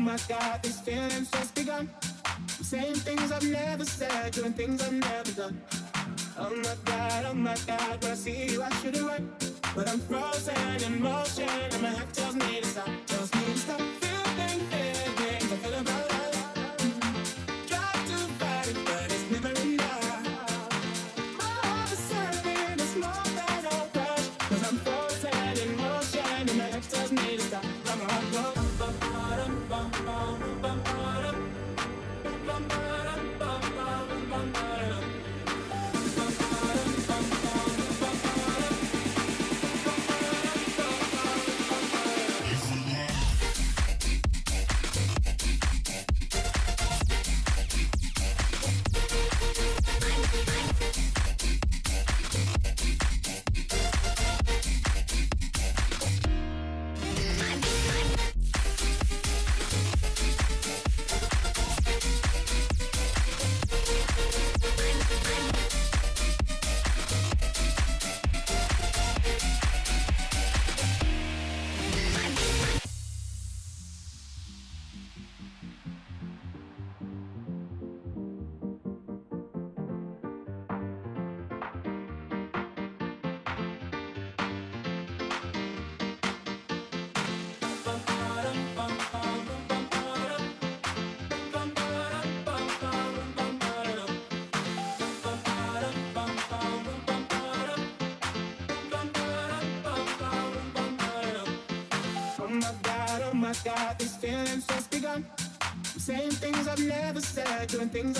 Oh my God, these feelings just begun. I'm saying things I've never said, doing things I've never done. Oh my God, oh my God, when I see you, I should have run. But I'm frozen in motion, and my heart tells me to stop, tells me to stop. Doing things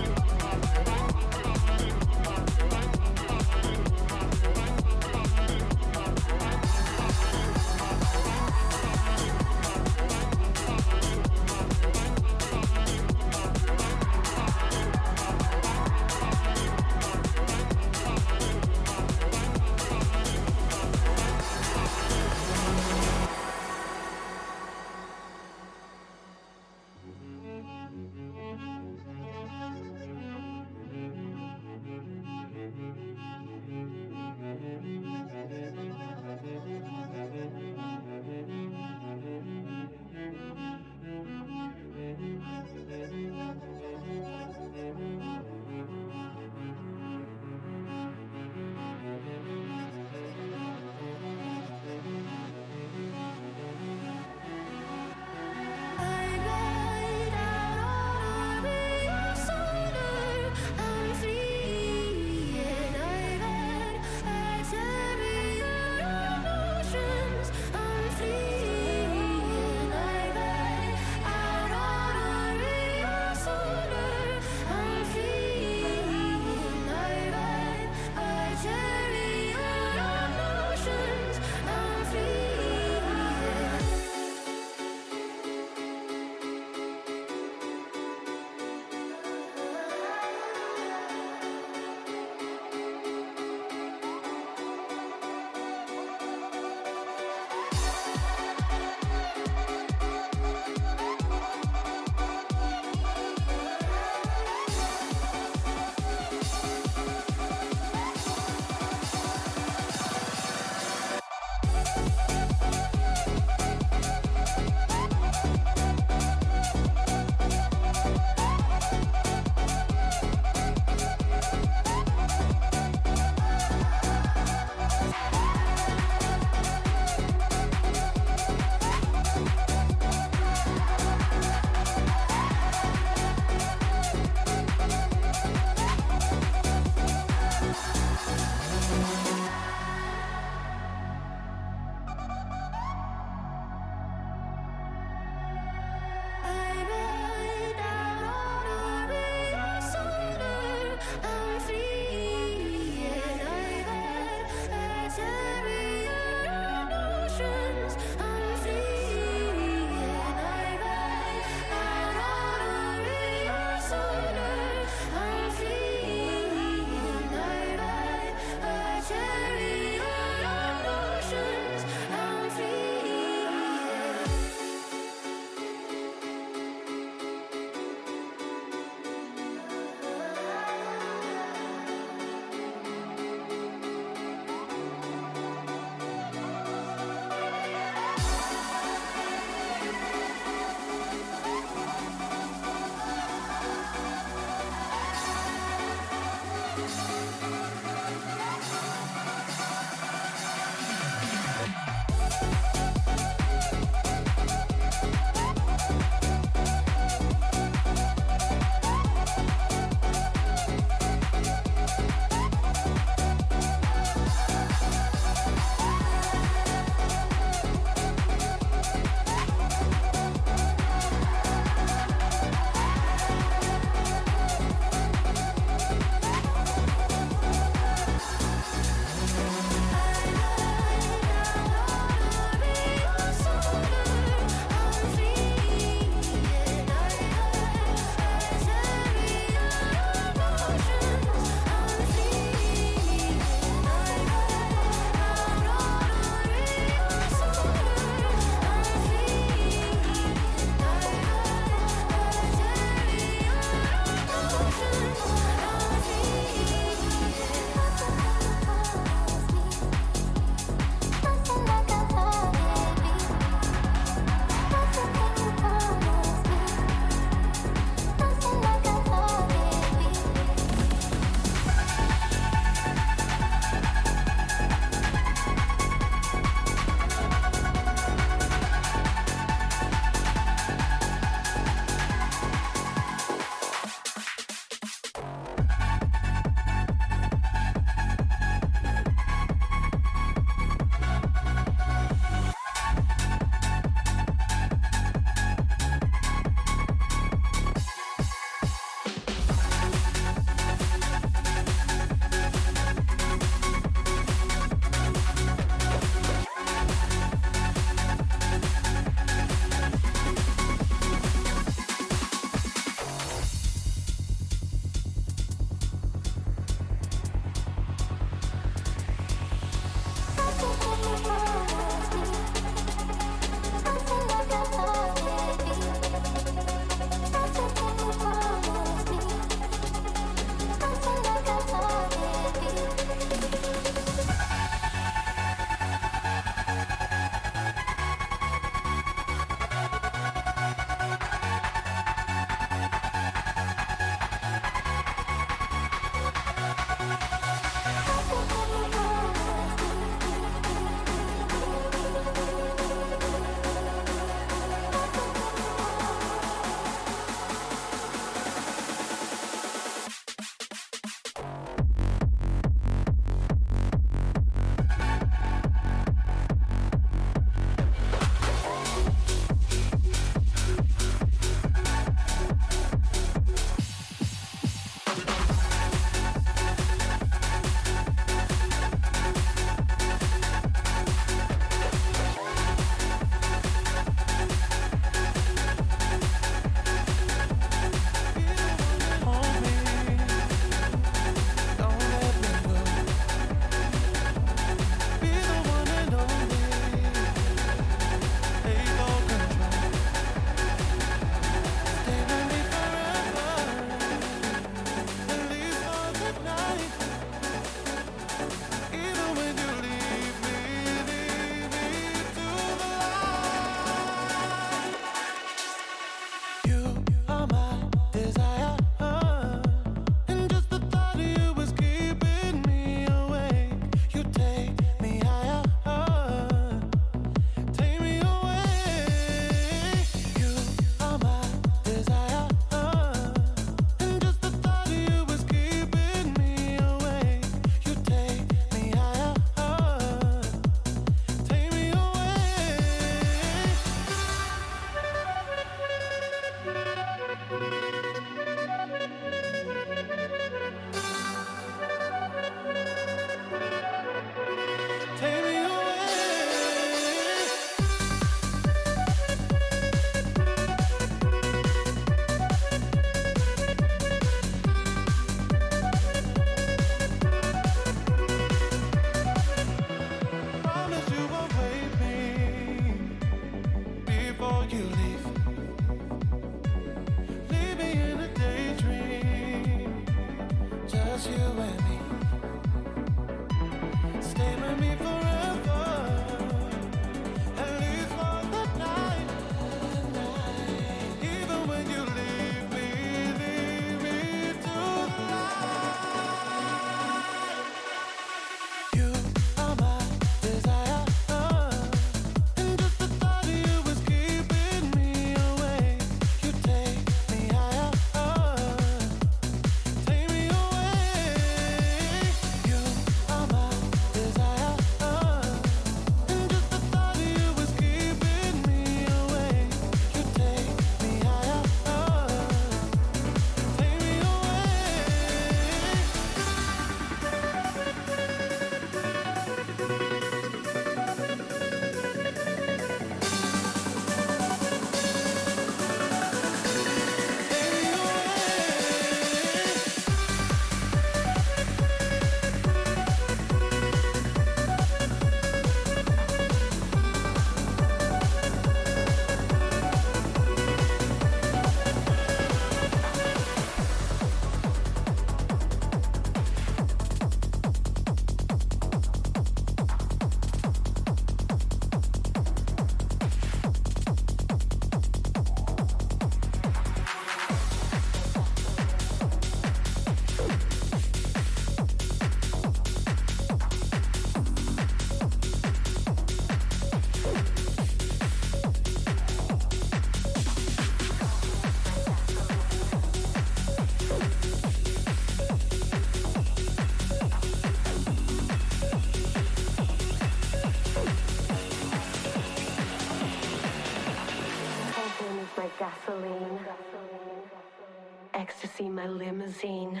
see my limousine.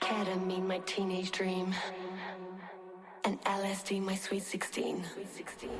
Ketamine, my teenage dream. And LSD, my sweet 16. Sweet 16.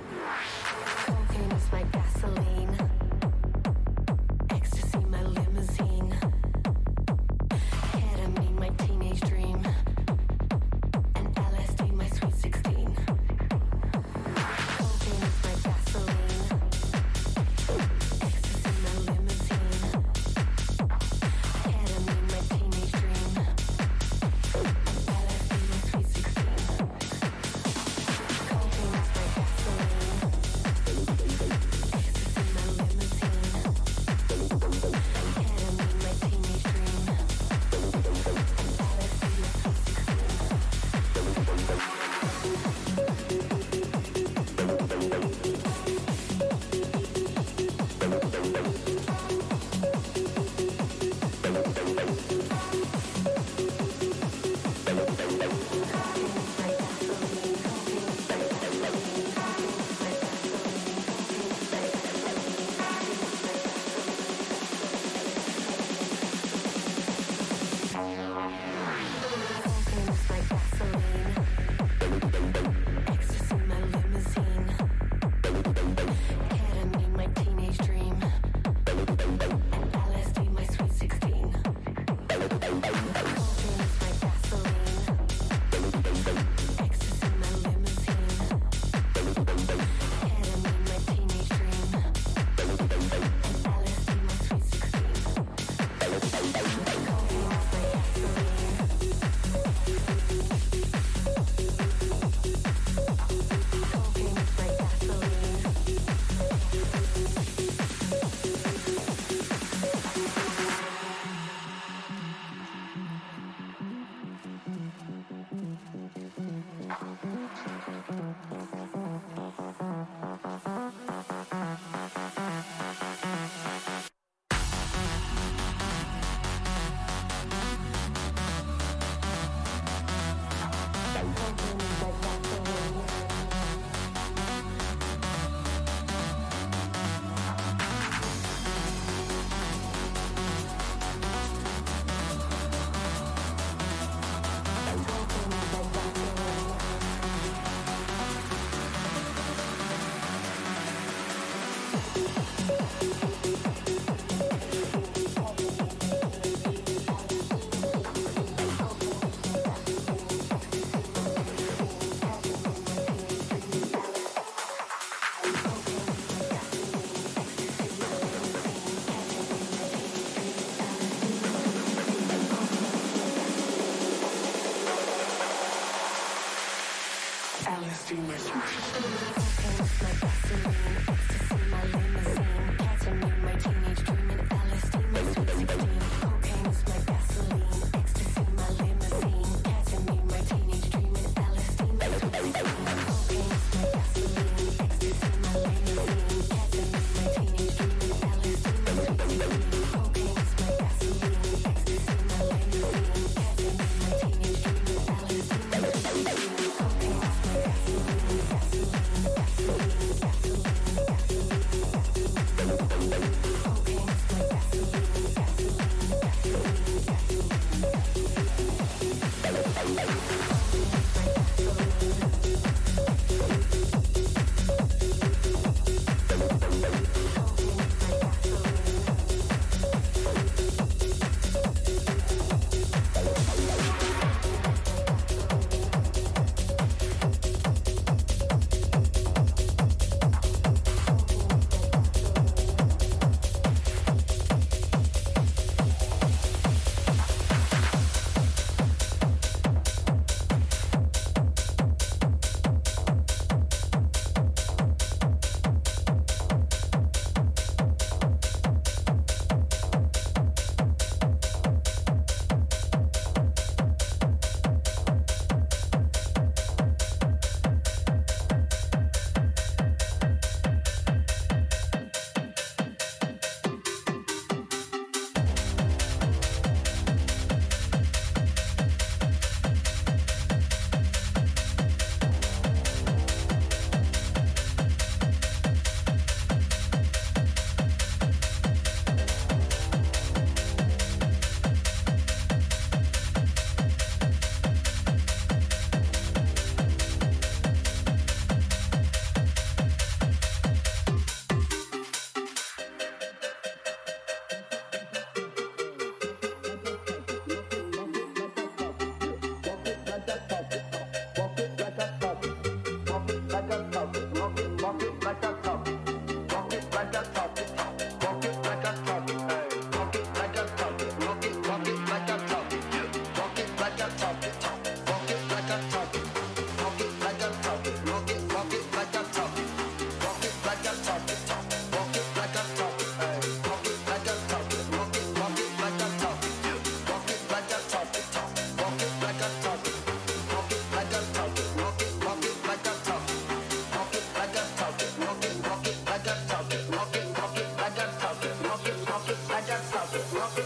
Rock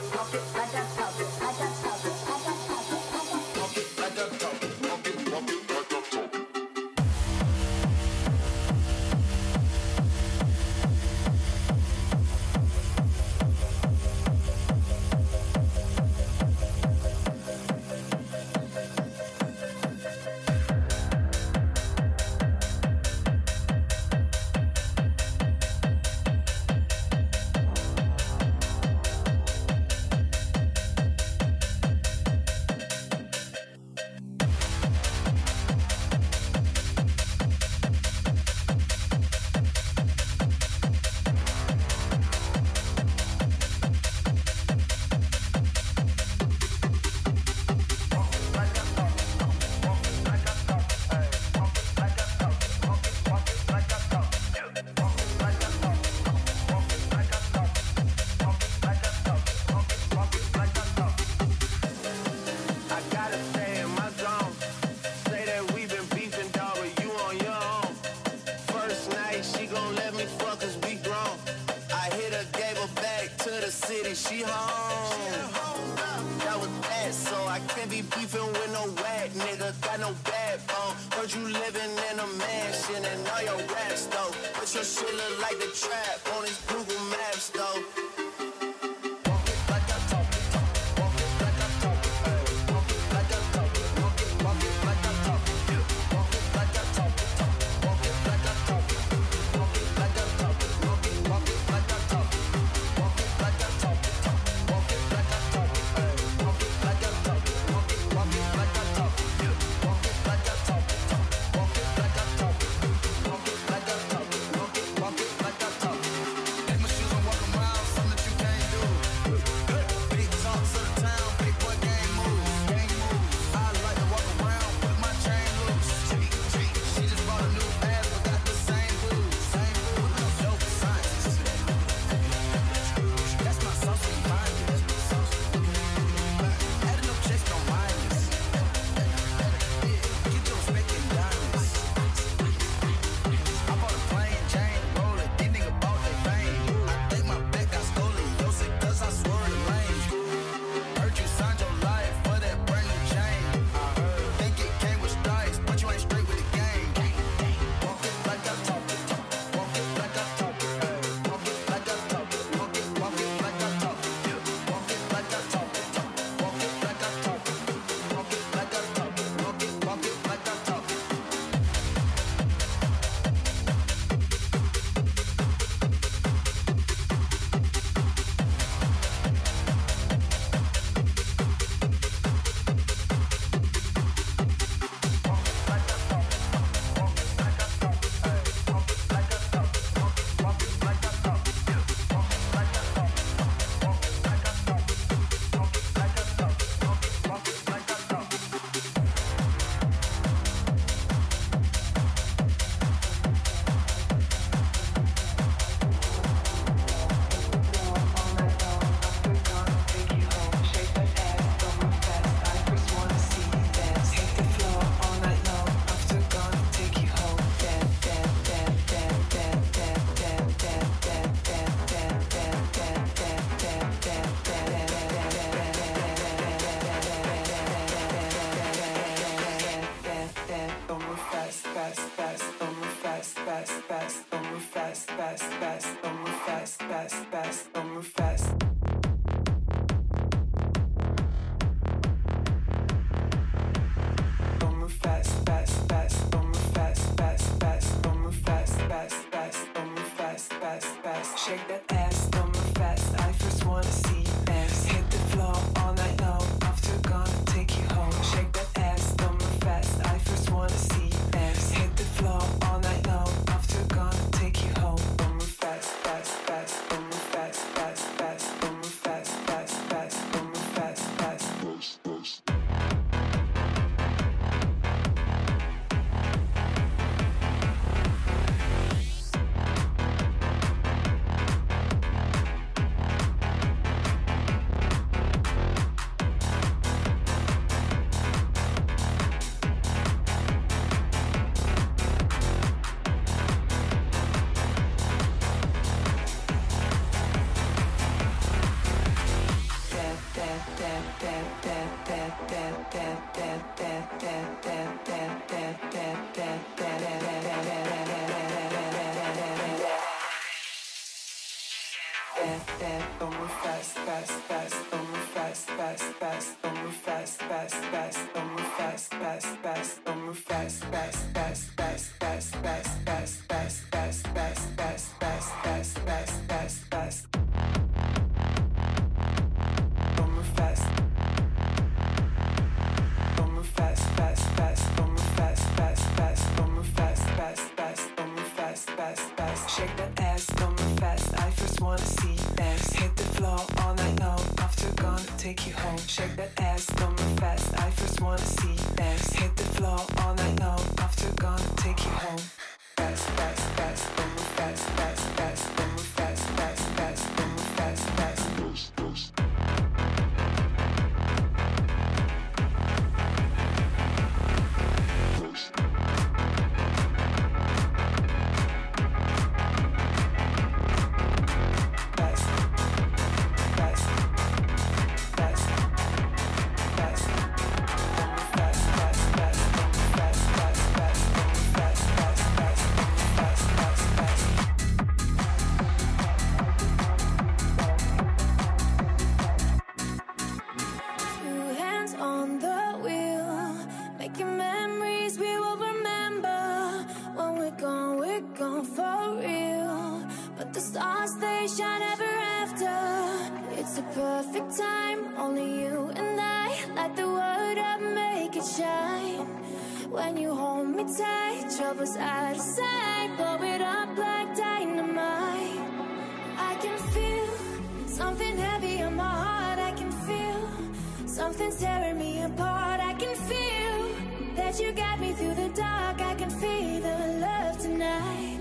something's tearing me apart. I can feel that you got me through the dark. I can feel the love tonight.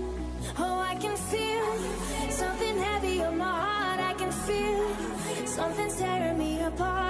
Oh, I can feel something heavy on my heart. I can feel something's tearing me apart.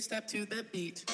Step to the beat.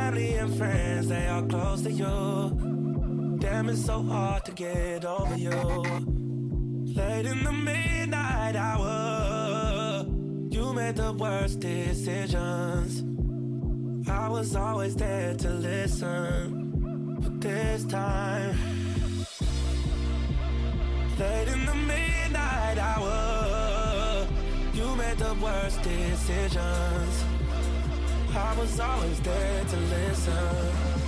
family and friends, they are close to you. Damn, it's so hard to get over you. Late in the midnight hour, you made the worst decisions. I was always there to listen, but this time, late in the midnight hour, you made the worst decisions. I was always there to listen.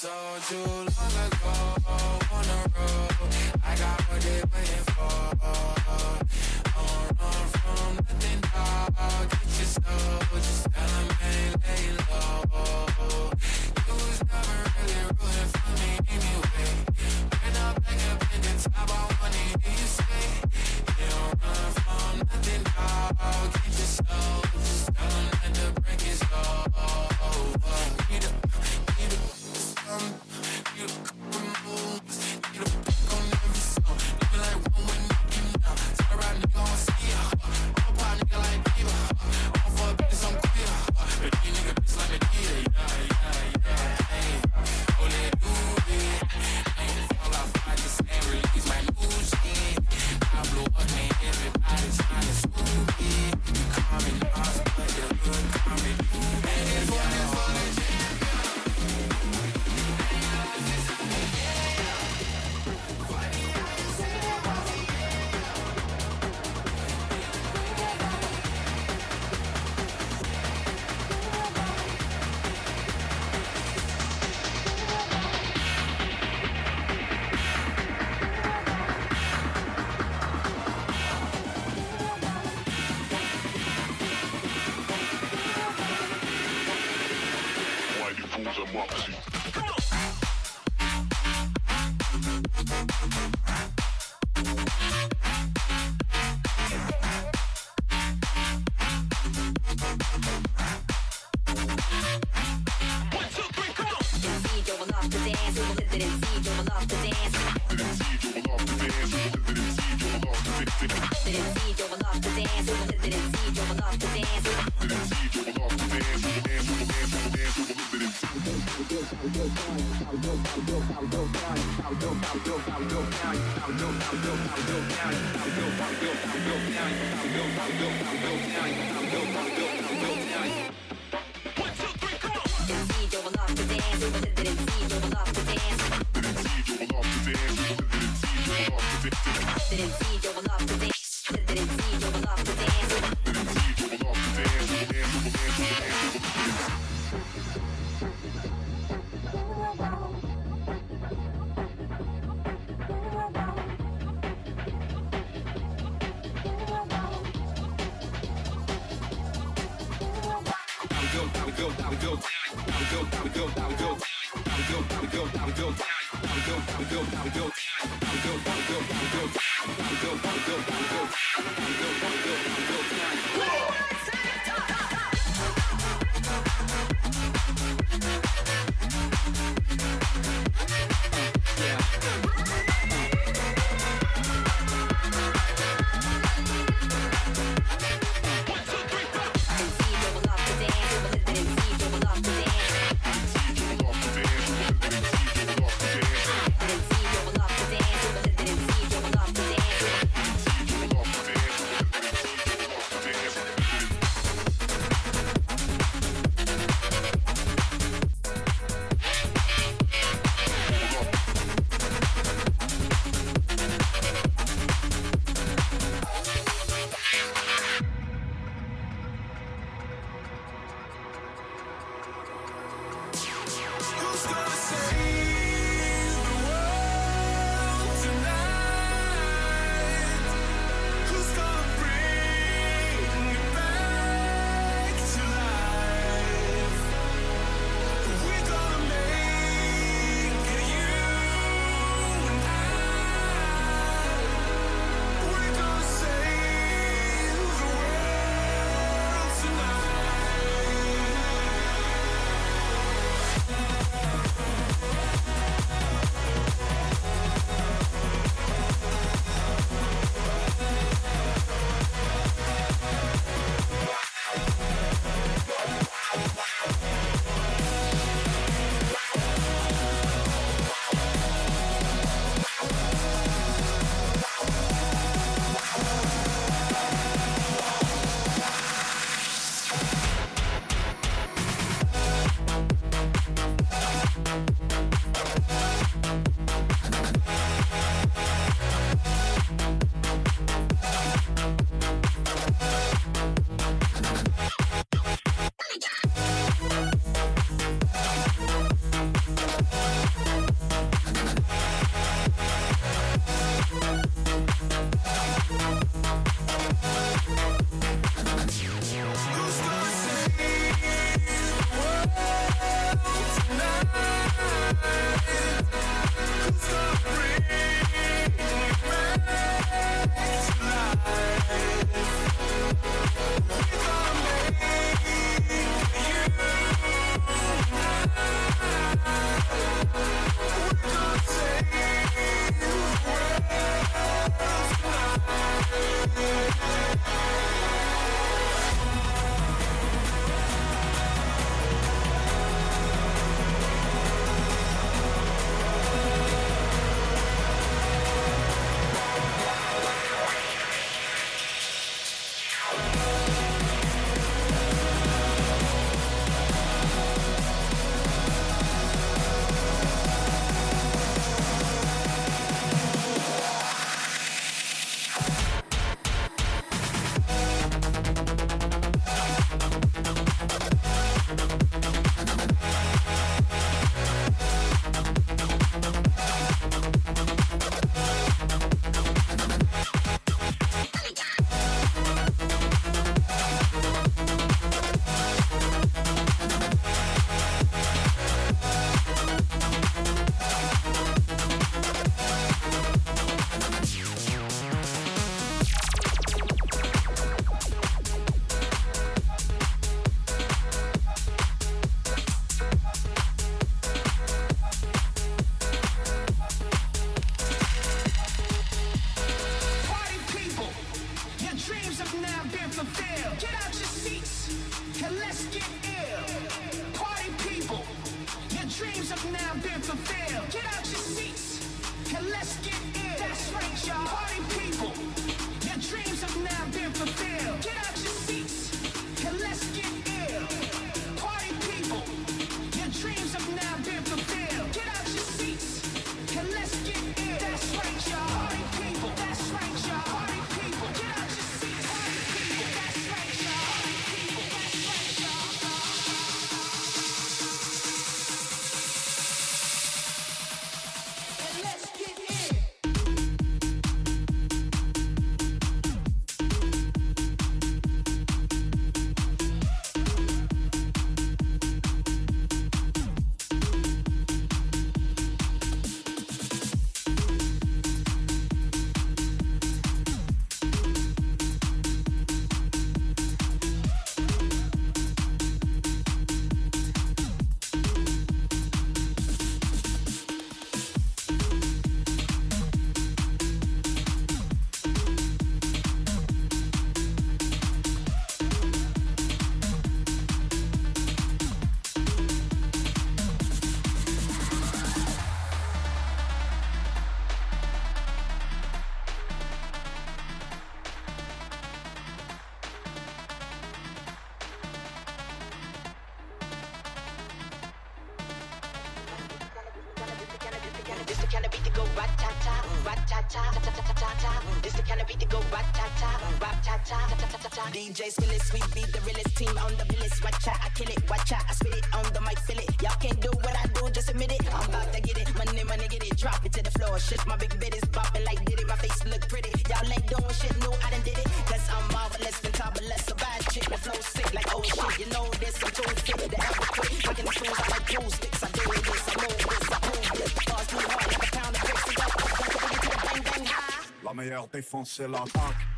So you long ago on the road, I got what they waiting for. I won't run from nothing, dog. Get your soul, just tell them ain't lay low. You was never really rooting for me anyway. When I'm back I wanna hear you say, don't run from nothing. Get your soul, just that the break is. DJ Skillis, we be the realest team on the realest. Watch out, I kill it, watch out, I spit it on the mic, feel it. Y'all can't do what I do, just admit it. I'm about to get it, money, money, get it, drop it to the floor. Shift my big bit is bopping like did it, my face look pretty. Y'all ain't doing shit, no, I done did it. Cause I'm marvelous, fantabulous, a bad chick, the flow sick like oh shit. You know this, I'm too fit to ever quit. Making the tunes, I like cool sticks, I do this, I move this, I prove this. Bars too hard, like a pound of bricks, up, up, up, up, to the bang, bang, high. La meilleure défense, c'est l'attaque.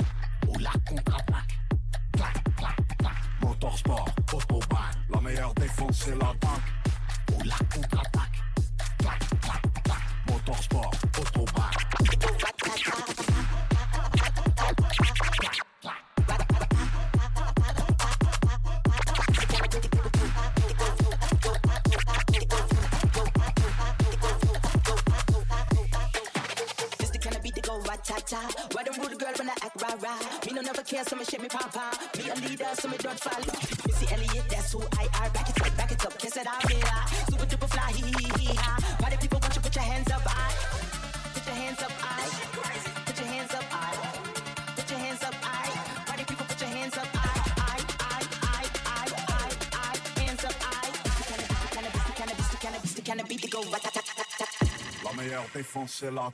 c'est la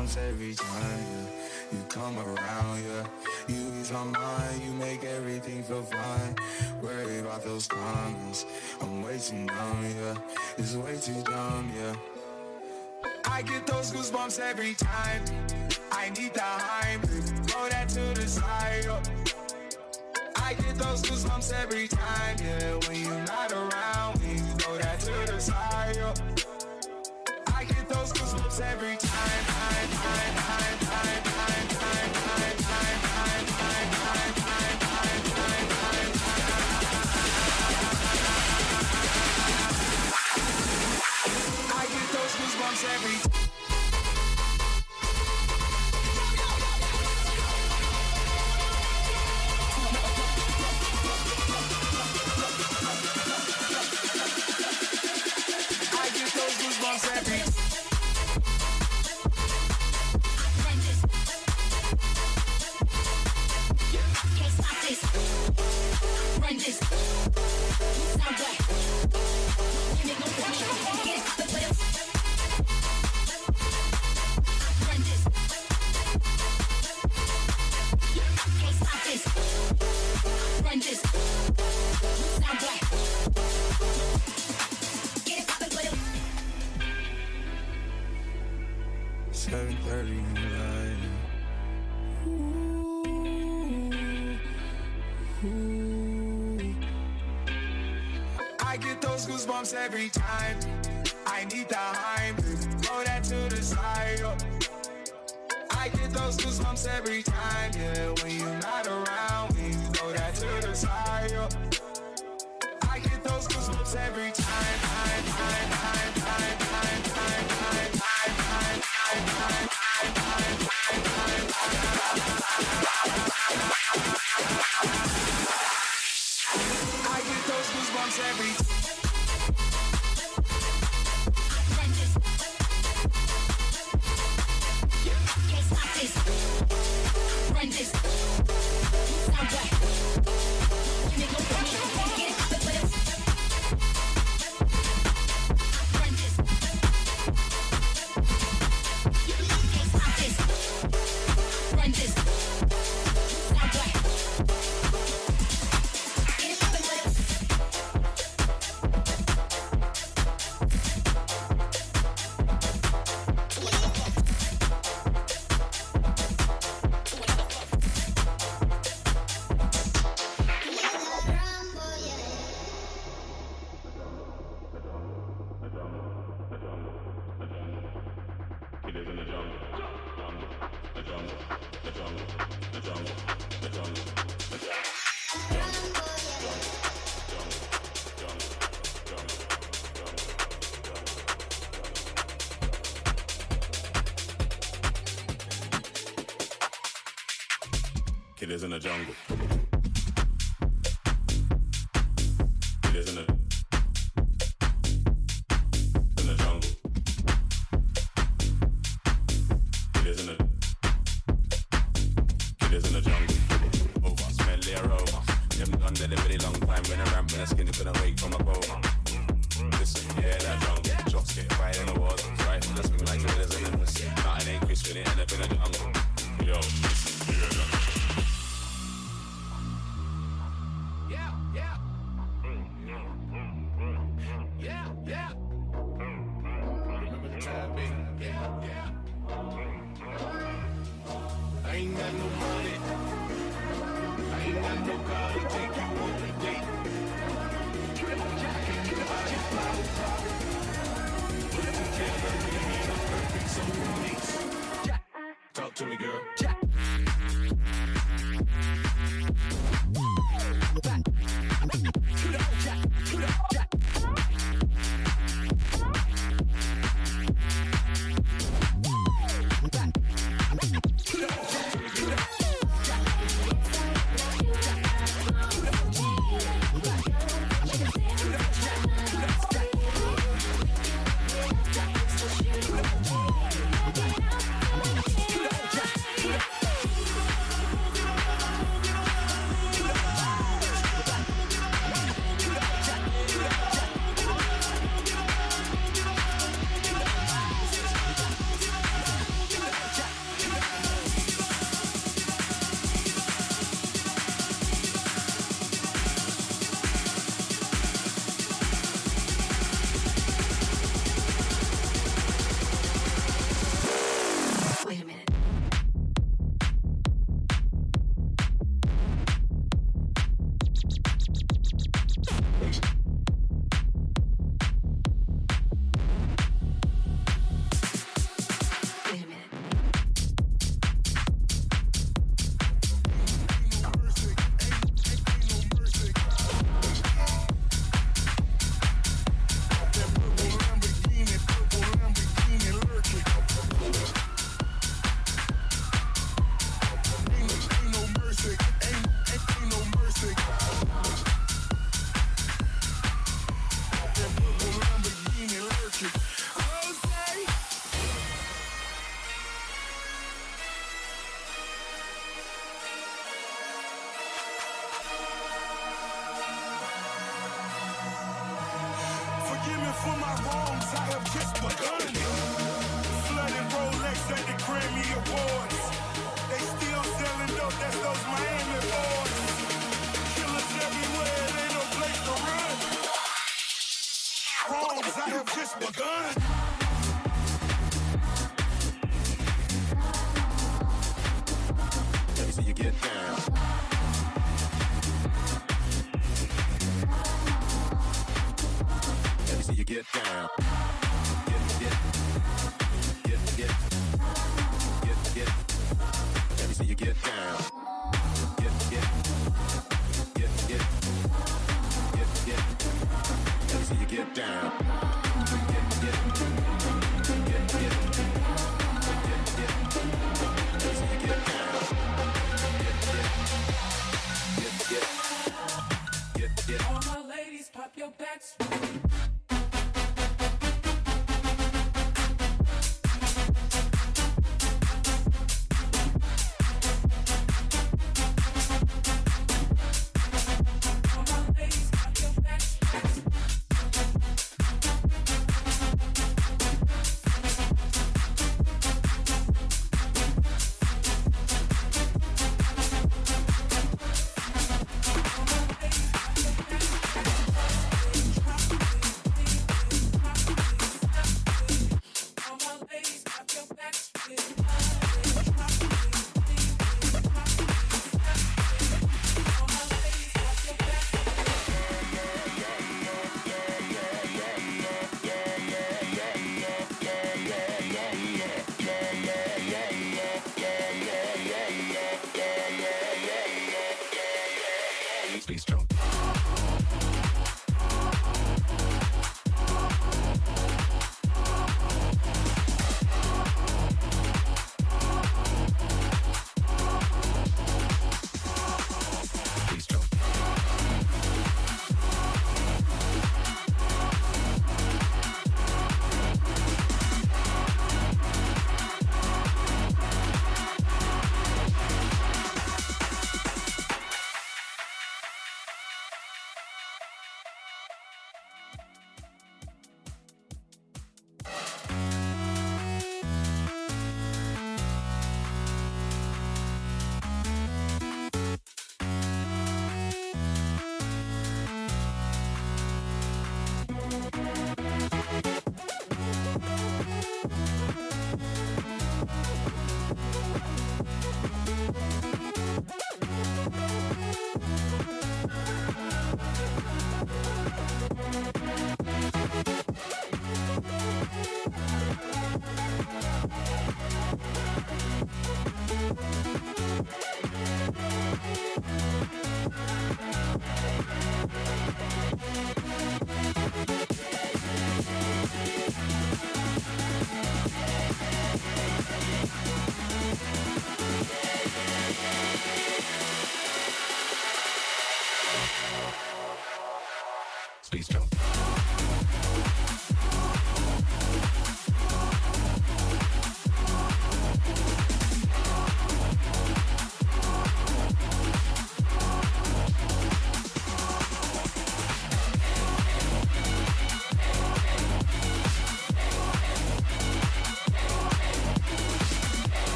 goosebumps every time yeah. you come around. Yeah, you ease my mind, you make everything feel fine. Worry about those comments, I'm way too numb. Yeah, it's way too dumb. Yeah. I get those goosebumps every time. I need the hype, throw that to the side. yeah. I get those goosebumps every time, yeah. When you're not around me, throw that to the side. yeah goosebumps every time. time, time, time.